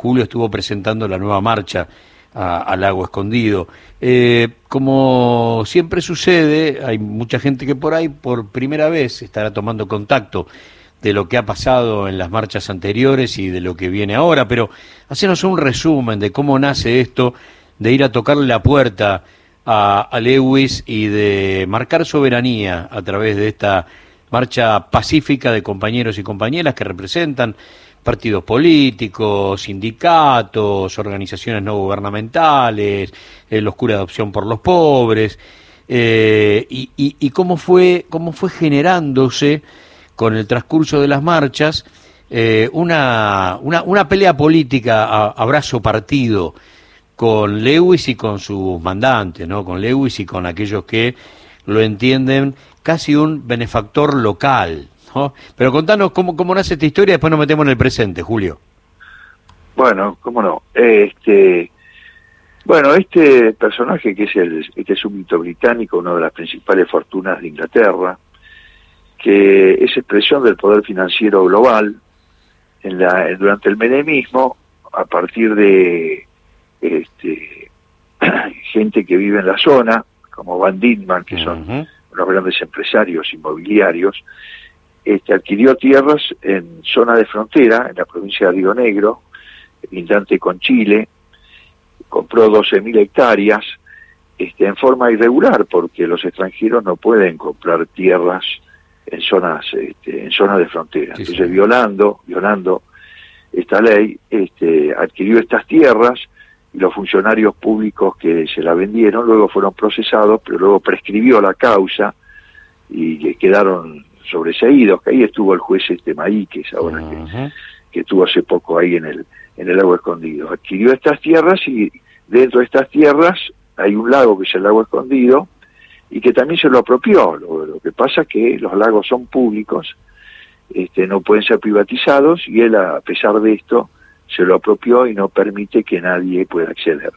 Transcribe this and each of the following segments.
Julio estuvo presentando la nueva marcha al lago escondido. Eh, como siempre sucede, hay mucha gente que por ahí por primera vez estará tomando contacto de lo que ha pasado en las marchas anteriores y de lo que viene ahora, pero hacenos un resumen de cómo nace esto de ir a tocarle la puerta a, a Lewis y de marcar soberanía a través de esta marcha pacífica de compañeros y compañeras que representan partidos políticos, sindicatos, organizaciones no gubernamentales, eh, los curas de adopción por los pobres, eh, y, cómo fue, cómo fue generándose con el transcurso de las marchas eh, una, una, una, pelea política a, brazo partido con Lewis y con sus mandantes, ¿no? con Lewis y con aquellos que lo entienden casi un benefactor local, pero contanos cómo, cómo nace esta historia y después nos metemos en el presente, Julio. Bueno, cómo no. Este, bueno, este personaje que es el, este es un mito británico, una de las principales fortunas de Inglaterra, que es expresión del poder financiero global en la, durante el menemismo, a partir de este, gente que vive en la zona, como Van Dindman, que son los grandes empresarios inmobiliarios, este, adquirió tierras en zona de frontera, en la provincia de Río Negro, lindante con Chile, compró 12.000 hectáreas este, en forma irregular, porque los extranjeros no pueden comprar tierras en zonas este, en zonas de frontera. Entonces, violando violando esta ley, este, adquirió estas tierras y los funcionarios públicos que se la vendieron luego fueron procesados, pero luego prescribió la causa y quedaron sobreseídos, que ahí estuvo el juez este Maíquez, ahora que, que estuvo hace poco ahí en el, en el lago escondido. Adquirió estas tierras y dentro de estas tierras hay un lago que es el lago escondido y que también se lo apropió. Lo, que pasa es que los lagos son públicos, este, no pueden ser privatizados y él a pesar de esto se lo apropió y no permite que nadie pueda acceder.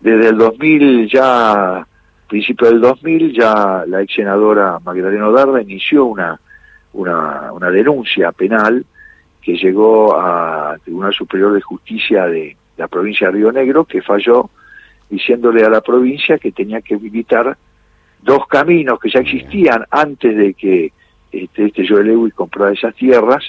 Desde el 2000 ya principio del 2000 ya la ex senadora Magdalena Darda inició una, una, una denuncia penal que llegó al Tribunal Superior de Justicia de la provincia de Río Negro, que falló diciéndole a la provincia que tenía que habilitar dos caminos que ya existían antes de que este, este Joel Lewis comprara esas tierras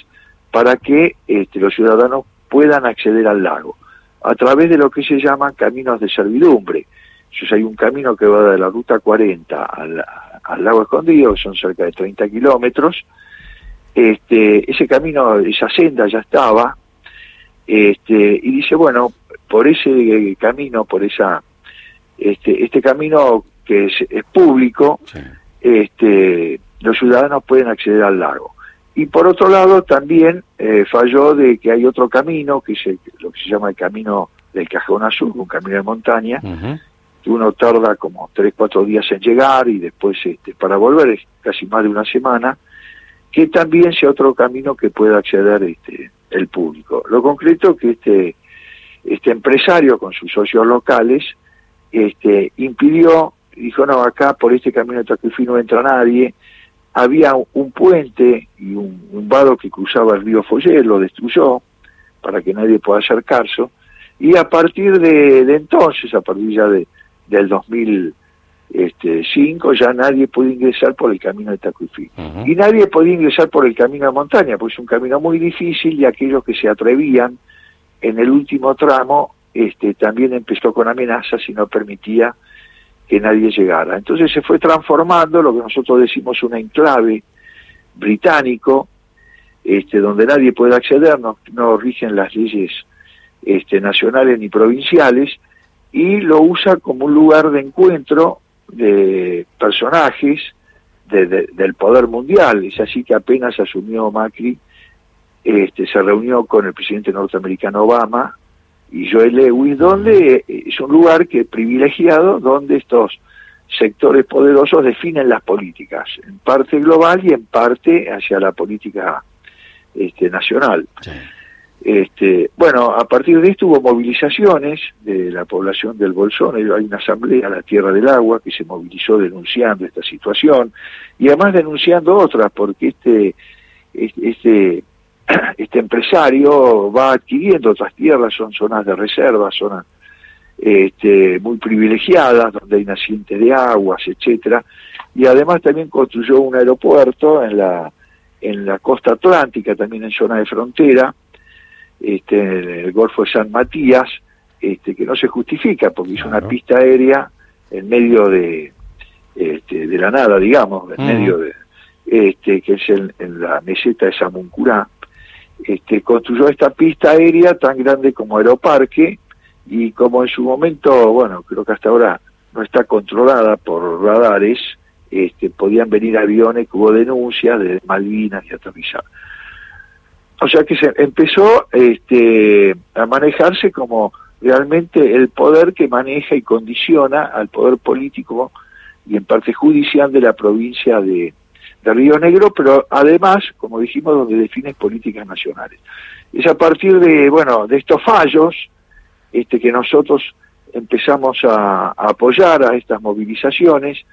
para que este, los ciudadanos puedan acceder al lago a través de lo que se llaman caminos de servidumbre, entonces hay un camino que va de la ruta 40 al, al lago escondido, que son cerca de 30 kilómetros. Este, ese camino, esa senda ya estaba, este, y dice, bueno, por ese camino, por esa, este, este camino que es, público, este, los ciudadanos pueden acceder al lago. Y por otro lado, también eh, falló de que hay otro camino, que es lo que se llama el camino del Cajón Azul, un camino de montaña, uno tarda como tres, cuatro días en llegar y después este, para volver es casi más de una semana, que también sea otro camino que pueda acceder este, el público. Lo concreto que este, este empresario con sus socios locales este, impidió, dijo, no, acá por este camino de Tacuifí no entra nadie, había un puente y un, vado que cruzaba el río Foller, lo destruyó para que nadie pueda acercarse, y a partir de, de entonces, a partir ya de, del 2005 ya nadie puede ingresar por el camino de Tacuifí. Y nadie podía ingresar por el camino de montaña, pues es un camino muy difícil y aquellos que se atrevían en el último tramo este, también empezó con amenazas y no permitía que nadie llegara. Entonces se fue transformando lo que nosotros decimos un enclave británico, este, donde nadie puede acceder, no, no rigen las leyes este, nacionales ni provinciales, y lo usa como un lugar de encuentro de personajes del poder mundial. Es así que apenas asumió Macri, este, se reunió con el presidente norteamericano Obama y Joel Lewis, donde es un lugar que privilegiado, donde estos sectores poderosos definen las políticas, en parte global y en parte hacia la política este, nacional. Este, bueno, a partir de esto hubo movilizaciones de la población del Bolsón, hay una asamblea, la Tierra del Agua, que se movilizó denunciando esta situación y además denunciando otras, porque este, este, este empresario va adquiriendo otras tierras, son zonas de reserva, zonas este, muy privilegiadas, donde hay naciente de aguas, etcétera, y además también construyó un aeropuerto en la en la costa atlántica, también en zona de frontera, este, en el Golfo de San Matías, este, que no se justifica porque hizo una pista aérea en medio de, este, de la nada, digamos, en medio de, este, que es en, la meseta de Samuncurá, este, construyó esta pista aérea tan grande como Aeroparque y como en su momento, bueno, creo que hasta ahora no está controlada por radares, este, podían venir aviones hubo denuncias de Malvinas y aterrizar. O sea que se empezó este, a manejarse como realmente el poder que maneja y condiciona al poder político y en parte judicial de la provincia de, de Río Negro, pero además, como dijimos, donde define políticas nacionales. Es a partir de, bueno, de estos fallos este, que nosotros empezamos a, apoyar a estas movilizaciones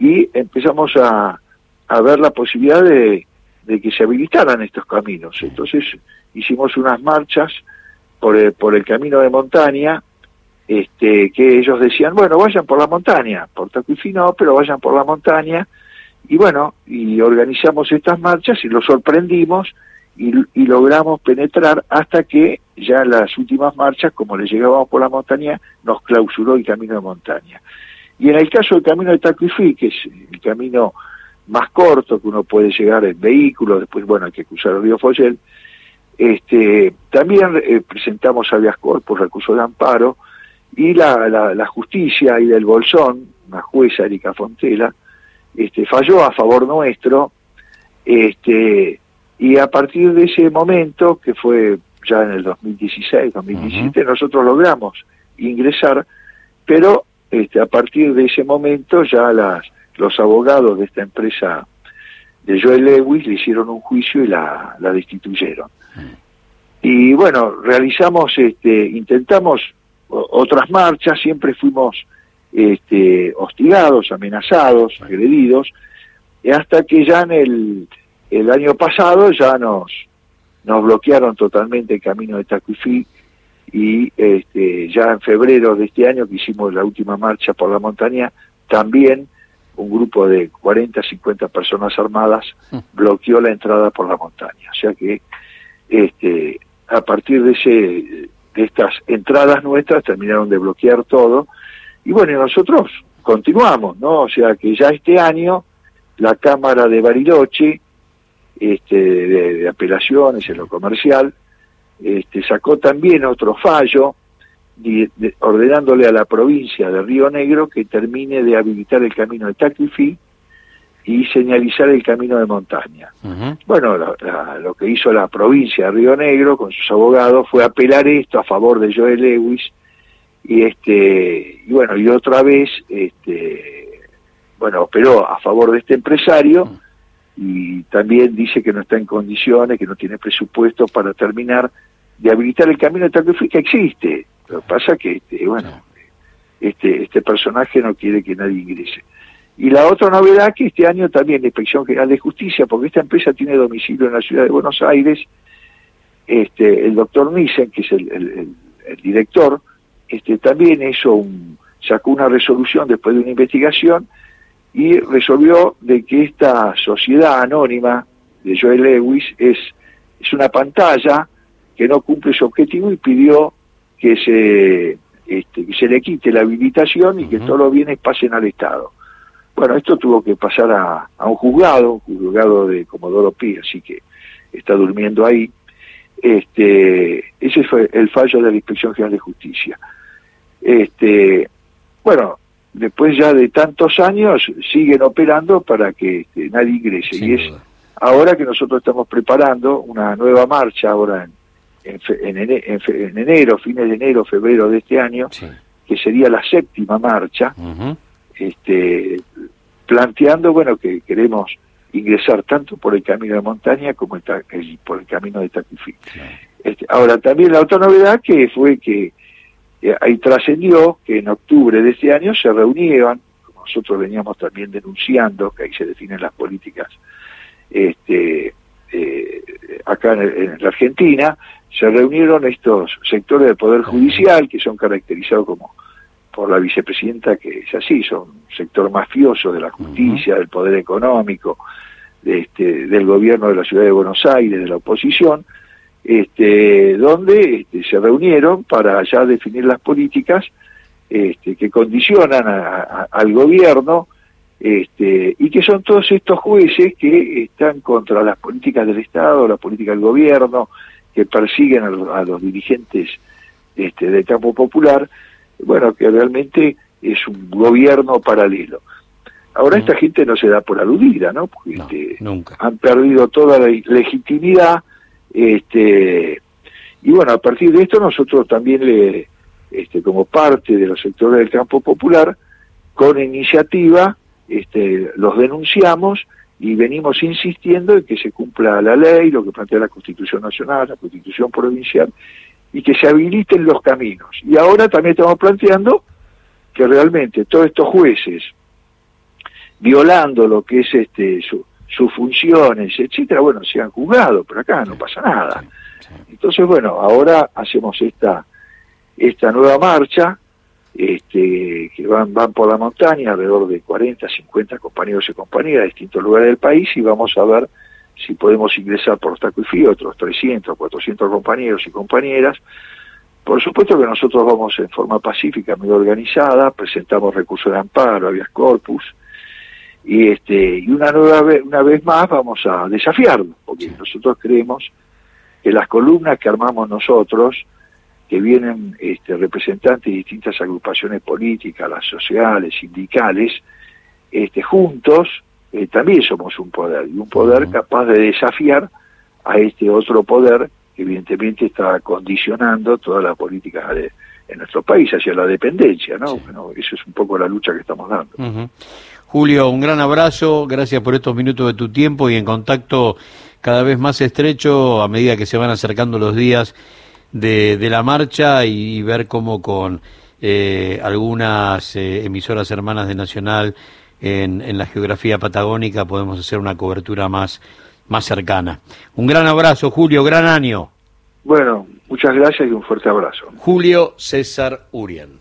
y empezamos a, a ver la posibilidad de, de, que se habilitaran estos caminos. Entonces hicimos unas marchas por el, por el camino de montaña, este, que ellos decían, bueno, vayan por la montaña, por Tacuifi no, pero vayan por la montaña, y bueno, y organizamos estas marchas y los sorprendimos y, logramos penetrar hasta que ya las últimas marchas, como le llegábamos por la montaña, nos clausuró el camino de montaña. Y en el caso del camino de Tacuifí, que es el camino más corto que uno puede llegar en vehículo, después, bueno, hay que cruzar el río Foyel, este, también eh, presentamos habeas corpus, recurso de amparo, y la, la, justicia y del Bolsón, una jueza, Erika Fontela, este, falló a favor nuestro, este, y a partir de ese momento, que fue ya en el 2016, 2017, nosotros logramos ingresar, pero este, a partir de ese momento ya las, los abogados de esta empresa de Joel Lewis le hicieron un juicio y la, la destituyeron. Y bueno, realizamos, este, intentamos otras marchas, siempre fuimos este, hostigados, amenazados, agredidos, hasta que ya en el, el año pasado ya nos, nos bloquearon totalmente el camino de Tacuifí y este, ya en febrero de este año que hicimos la última marcha por la montaña, también un grupo de 40, 50 personas armadas mm. bloqueó la entrada por la montaña. O sea que este, a partir de, ese, de estas entradas nuestras terminaron de bloquear todo y bueno, nosotros continuamos, ¿no? O sea que ya este año la Cámara de Bariloche, este, de, apelaciones en lo comercial, este, sacó también otro fallo ordenándole a la provincia de Río Negro que termine de habilitar el camino de Taquifí y señalizar el camino de montaña. Bueno, lo que hizo la provincia de Río Negro con sus abogados fue apelar esto a favor de Joel Lewis y este y bueno y otra vez este bueno operó a favor de este empresario y también dice que no está en condiciones que no tiene presupuesto para terminar de habilitar el camino de Tacuifí que existe lo que pasa que este, bueno este este personaje no quiere que nadie ingrese. Y la otra novedad que este año también la Inspección General de Justicia porque esta empresa tiene domicilio en la ciudad de Buenos Aires este el doctor Nissen que es el director este, también hizo un, sacó una resolución después de una investigación y resolvió de que esta sociedad anónima de Joel Lewis es, es una pantalla que no cumple su objetivo y pidió que se, este, que se le quite la habilitación y que todos los bienes pasen al Estado. Bueno, esto tuvo que pasar a, a un juzgado, un juzgado de Comodoro Pi, así que está durmiendo ahí. Este, ese fue el fallo de la Inspección General de Justicia. Este, bueno, después ya de tantos años siguen operando para que este, nadie ingrese. y es ahora que nosotros estamos preparando una nueva marcha ahora en, en, enero, fines de enero, febrero de este año, que sería la séptima marcha, este, planteando, bueno, que queremos ingresar tanto por el camino de montaña como el, por el camino de Taquifí. Este, ahora, también la otra novedad que fue que eh, ahí trascendió que en octubre de ese año se reunieron, como nosotros veníamos también denunciando, que ahí se definen las políticas este, eh, acá en, la Argentina, se reunieron estos sectores del Poder Judicial que son caracterizados como por la vicepresidenta que es así, son un sector mafioso de la justicia, del poder económico, de este, del gobierno de la ciudad de Buenos Aires, de la oposición, este, donde este, se reunieron para ya definir las políticas este, que condicionan al gobierno este, y que son todos estos jueces que están contra las políticas del Estado, la política del gobierno, que persiguen a, los dirigentes este, del campo popular, bueno, que realmente es un gobierno paralelo. Ahora esta gente no se da por aludida, ¿no? Porque este, nunca. han perdido toda la legitimidad, este, y bueno, a partir de esto nosotros también le, este, como parte de los sectores del campo popular, con iniciativa, este, los denunciamos y venimos insistiendo en que se cumpla la ley, lo que plantea la Constitución Nacional, la Constitución Provincial, y que se habiliten los caminos. Y ahora también estamos planteando que realmente todos estos jueces, violando lo que es este sus funciones, etcétera, bueno, sean juzgados, pero acá no pasa nada. Entonces, bueno, ahora hacemos esta esta nueva marcha este, que van, van por la montaña, alrededor de 40, 50 compañeros y compañeras de distintos lugares del país y vamos a ver si podemos ingresar por Taco y Fío, otros 300, 400 compañeros y compañeras. Por supuesto que nosotros vamos en forma pacífica, muy organizada, presentamos recursos de amparo, habeas corpus, y este y una nueva vez, una vez más vamos a desafiarlo, porque nosotros creemos que las columnas que armamos nosotros, que vienen este, representantes de distintas agrupaciones políticas, las sociales, sindicales, este, juntos eh, también somos un poder, y un poder capaz de desafiar a este otro poder que evidentemente está condicionando toda la política de, en nuestro país hacia la dependencia, ¿no? Bueno, eso es un poco la lucha que estamos dando. Julio, un gran abrazo, gracias por estos minutos de tu tiempo y en contacto cada vez más estrecho a medida que se van acercando los días de, de la marcha y, ver cómo con eh, algunas eh, emisoras hermanas de Nacional en, en, la geografía patagónica podemos hacer una cobertura más, más cercana. Un gran abrazo, Julio, gran año. Bueno, muchas gracias y un fuerte abrazo. Julio César Urien.